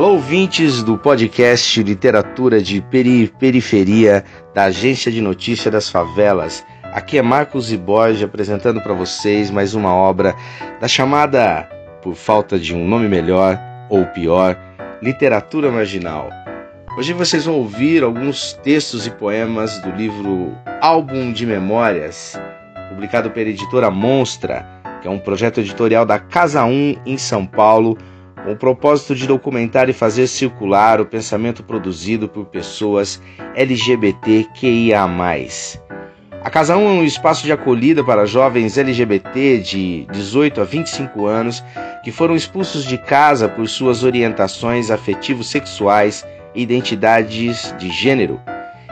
Alô, ouvintes do podcast Literatura de Peri Periferia da Agência de Notícia das Favelas. Aqui é Marcos Iborge apresentando para vocês mais uma obra da chamada, por falta de um nome melhor ou pior, literatura marginal. Hoje vocês vão ouvir alguns textos e poemas do livro Álbum de Memórias, publicado pela editora Monstra, que é um projeto editorial da Casa 1 em São Paulo com o propósito de documentar e fazer circular o pensamento produzido por pessoas LGBTQIA. A Casa 1 é um espaço de acolhida para jovens LGBT de 18 a 25 anos que foram expulsos de casa por suas orientações afetivo-sexuais e identidades de gênero.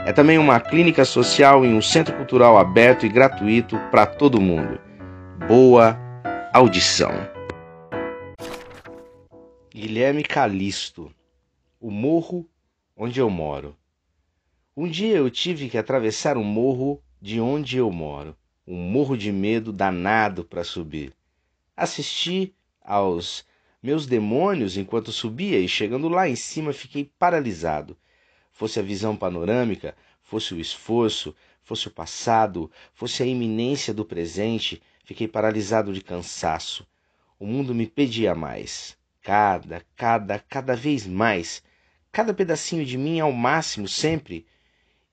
É também uma clínica social e um centro cultural aberto e gratuito para todo mundo. Boa audição! Guilherme Calisto, o morro onde eu moro. Um dia eu tive que atravessar um morro de onde eu moro, um morro de medo danado para subir. Assisti aos meus demônios enquanto subia e chegando lá em cima fiquei paralisado. Fosse a visão panorâmica, fosse o esforço, fosse o passado, fosse a iminência do presente, fiquei paralisado de cansaço. O mundo me pedia mais cada, cada, cada vez mais, cada pedacinho de mim ao máximo sempre.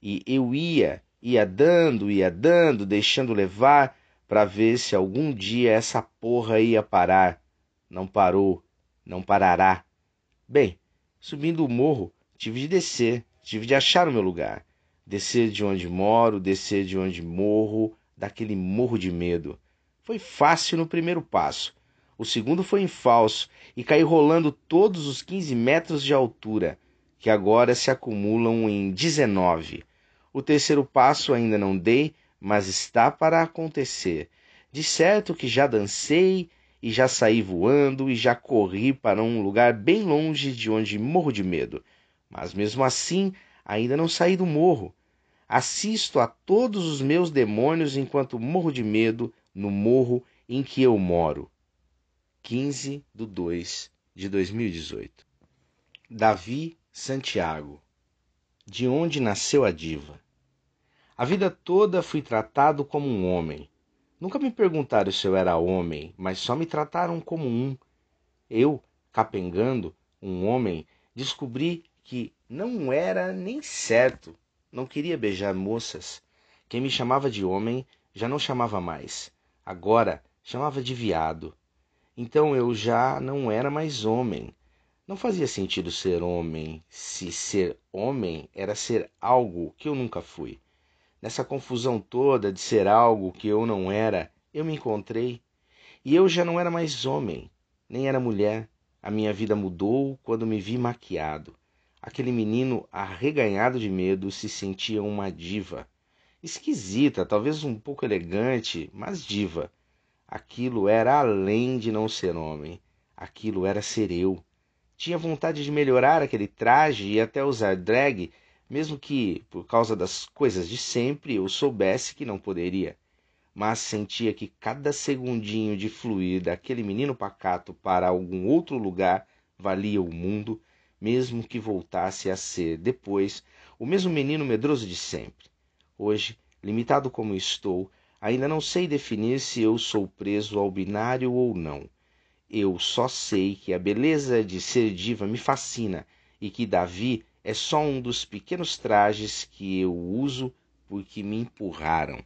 E eu ia, ia dando, ia dando, deixando levar para ver se algum dia essa porra ia parar. Não parou, não parará. Bem, subindo o morro, tive de descer, tive de achar o meu lugar. Descer de onde moro, descer de onde morro, daquele morro de medo. Foi fácil no primeiro passo o segundo foi em falso e caiu rolando todos os 15 metros de altura, que agora se acumulam em 19. O terceiro passo ainda não dei, mas está para acontecer. De certo que já dancei e já saí voando e já corri para um lugar bem longe de onde morro de medo. Mas mesmo assim, ainda não saí do morro. Assisto a todos os meus demônios enquanto morro de medo no morro em que eu moro. 15 de 2 de 2018. Davi Santiago. De onde nasceu a diva? A vida toda fui tratado como um homem. Nunca me perguntaram se eu era homem, mas só me trataram como um. Eu, capengando, um homem, descobri que não era nem certo. Não queria beijar moças. Quem me chamava de homem já não chamava mais. Agora chamava de viado. Então eu já não era mais homem. Não fazia sentido ser homem se ser homem era ser algo que eu nunca fui. Nessa confusão toda de ser algo que eu não era, eu me encontrei. E eu já não era mais homem, nem era mulher. A minha vida mudou quando me vi maquiado. Aquele menino arreganhado de medo se sentia uma diva. Esquisita, talvez um pouco elegante, mas diva. Aquilo era além de não ser homem. Aquilo era ser eu. Tinha vontade de melhorar aquele traje e até usar drag, mesmo que, por causa das coisas de sempre, eu soubesse que não poderia. Mas sentia que cada segundinho de fluir daquele menino pacato para algum outro lugar valia o mundo, mesmo que voltasse a ser, depois, o mesmo menino medroso de sempre. Hoje, limitado como estou, Ainda não sei definir se eu sou preso ao binário ou não. Eu só sei que a beleza de ser diva me fascina e que Davi é só um dos pequenos trajes que eu uso porque me empurraram.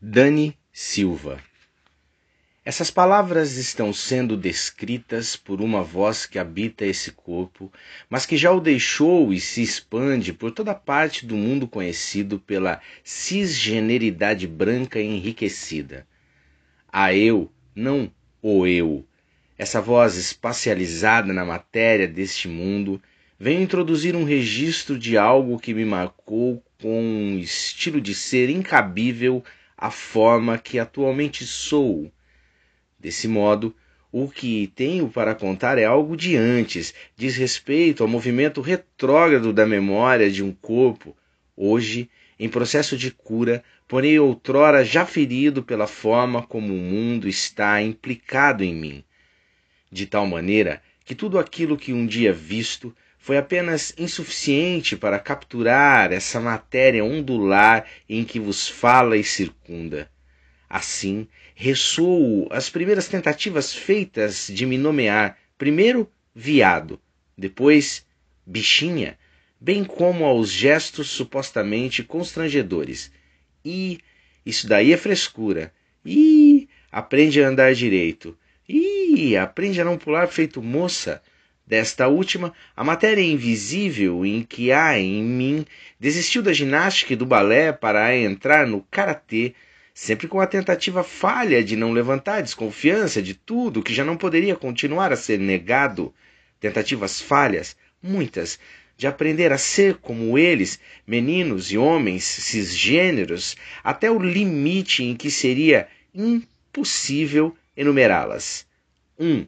Dani Silva essas palavras estão sendo descritas por uma voz que habita esse corpo, mas que já o deixou e se expande por toda parte do mundo conhecido pela cisgeneridade branca enriquecida. A eu, não o eu. Essa voz espacializada na matéria deste mundo vem introduzir um registro de algo que me marcou com um estilo de ser incabível à forma que atualmente sou Desse modo, o que tenho para contar é algo de antes, diz respeito ao movimento retrógrado da memória de um corpo, hoje em processo de cura, porém outrora já ferido pela forma como o mundo está implicado em mim. De tal maneira que tudo aquilo que um dia visto foi apenas insuficiente para capturar essa matéria ondular em que vos fala e circunda. Assim, ressoo as primeiras tentativas feitas de me nomear, primeiro viado, depois bichinha, bem como aos gestos supostamente constrangedores. E isso daí é frescura. E aprende a andar direito. E aprende a não pular feito moça. Desta última, a matéria invisível em que há em mim desistiu da ginástica e do balé para entrar no karatê, sempre com a tentativa falha de não levantar desconfiança de tudo que já não poderia continuar a ser negado. Tentativas falhas, muitas, de aprender a ser como eles, meninos e homens cisgêneros, até o limite em que seria impossível enumerá-las. 1. Um,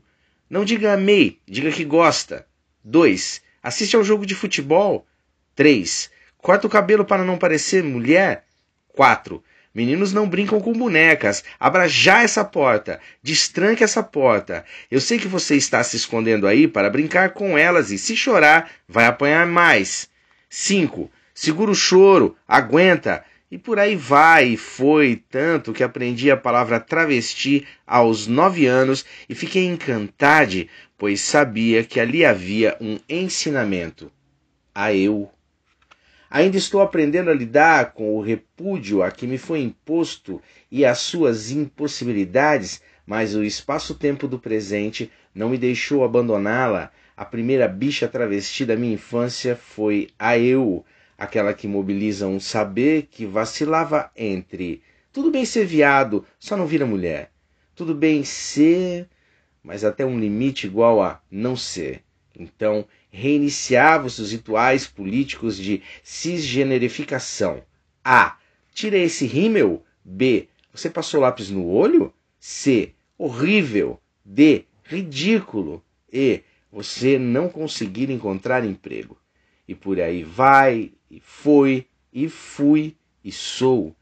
não diga amei, diga que gosta. 2. Assiste ao jogo de futebol. 3. Corta o cabelo para não parecer mulher. 4. Meninos não brincam com bonecas. Abra já essa porta. Destranque essa porta. Eu sei que você está se escondendo aí para brincar com elas e, se chorar, vai apanhar mais. 5. Segura o choro. Aguenta. E por aí vai e foi, tanto que aprendi a palavra travesti aos nove anos e fiquei encantado, pois sabia que ali havia um ensinamento. A eu. Ainda estou aprendendo a lidar com o repúdio a que me foi imposto e as suas impossibilidades, mas o espaço-tempo do presente não me deixou abandoná-la. A primeira bicha travesti da minha infância foi a eu, aquela que mobiliza um saber que vacilava entre tudo bem ser viado, só não vira mulher. Tudo bem ser, mas até um limite igual a não ser. Então, reiniciava os rituais políticos de cisgenerificação. A. Tira esse rímel. B. Você passou lápis no olho? C. Horrível. D. Ridículo. E. Você não conseguir encontrar emprego. E por aí vai, e foi, e fui, e sou.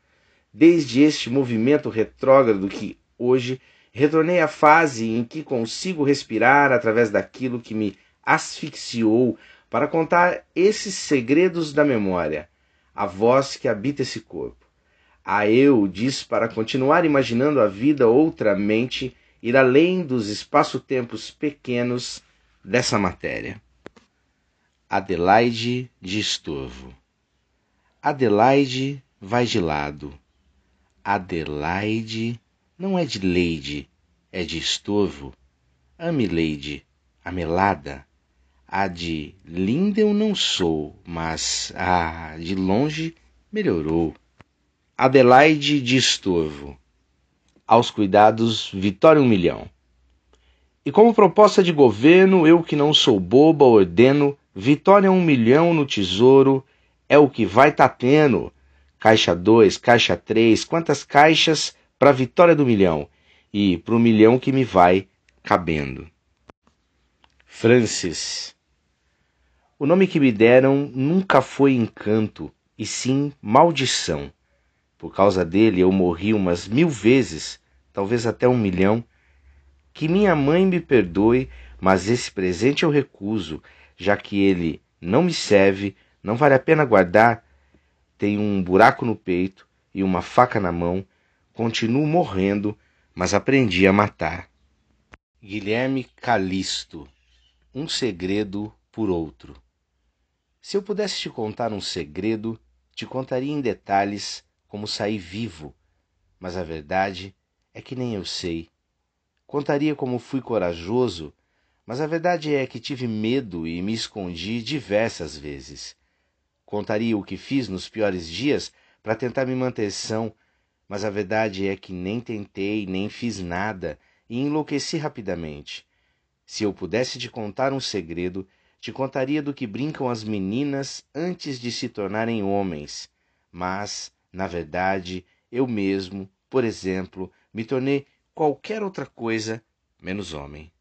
Desde este movimento retrógrado que hoje retornei à fase em que consigo respirar através daquilo que me asfixiou para contar esses segredos da memória, a voz que habita esse corpo. A eu diz para continuar imaginando a vida outramente, ir além dos espaço-tempos pequenos dessa matéria. Adelaide de Estorvo. Adelaide vai de lado. Adelaide não é de Leide, é de Estorvo. Ame a melada. A de linda eu não sou, mas a de longe melhorou. Adelaide de Estorvo. Aos cuidados, Vitória um milhão. E como proposta de governo, eu que não sou boba, ordeno Vitória um milhão no tesouro é o que vai tá tendo. Caixa 2, caixa 3, quantas caixas para vitória do milhão e para o milhão que me vai cabendo. Francis. O nome que me deram nunca foi encanto, e sim maldição. Por causa dele eu morri umas mil vezes, talvez até um milhão. Que minha mãe me perdoe, mas esse presente eu recuso já que ele não me serve, não vale a pena guardar, tenho um buraco no peito e uma faca na mão, continuo morrendo, mas aprendi a matar. Guilherme Calisto Um segredo por outro. Se eu pudesse te contar um segredo, te contaria em detalhes como saí vivo, mas a verdade é que nem eu sei. Contaria como fui corajoso mas a verdade é que tive medo e me escondi diversas vezes. Contaria o que fiz nos piores dias para tentar me manter são, mas a verdade é que nem tentei, nem fiz nada e enlouqueci rapidamente. Se eu pudesse te contar um segredo, te contaria do que brincam as meninas antes de se tornarem homens. Mas, na verdade, eu mesmo, por exemplo, me tornei qualquer outra coisa menos homem.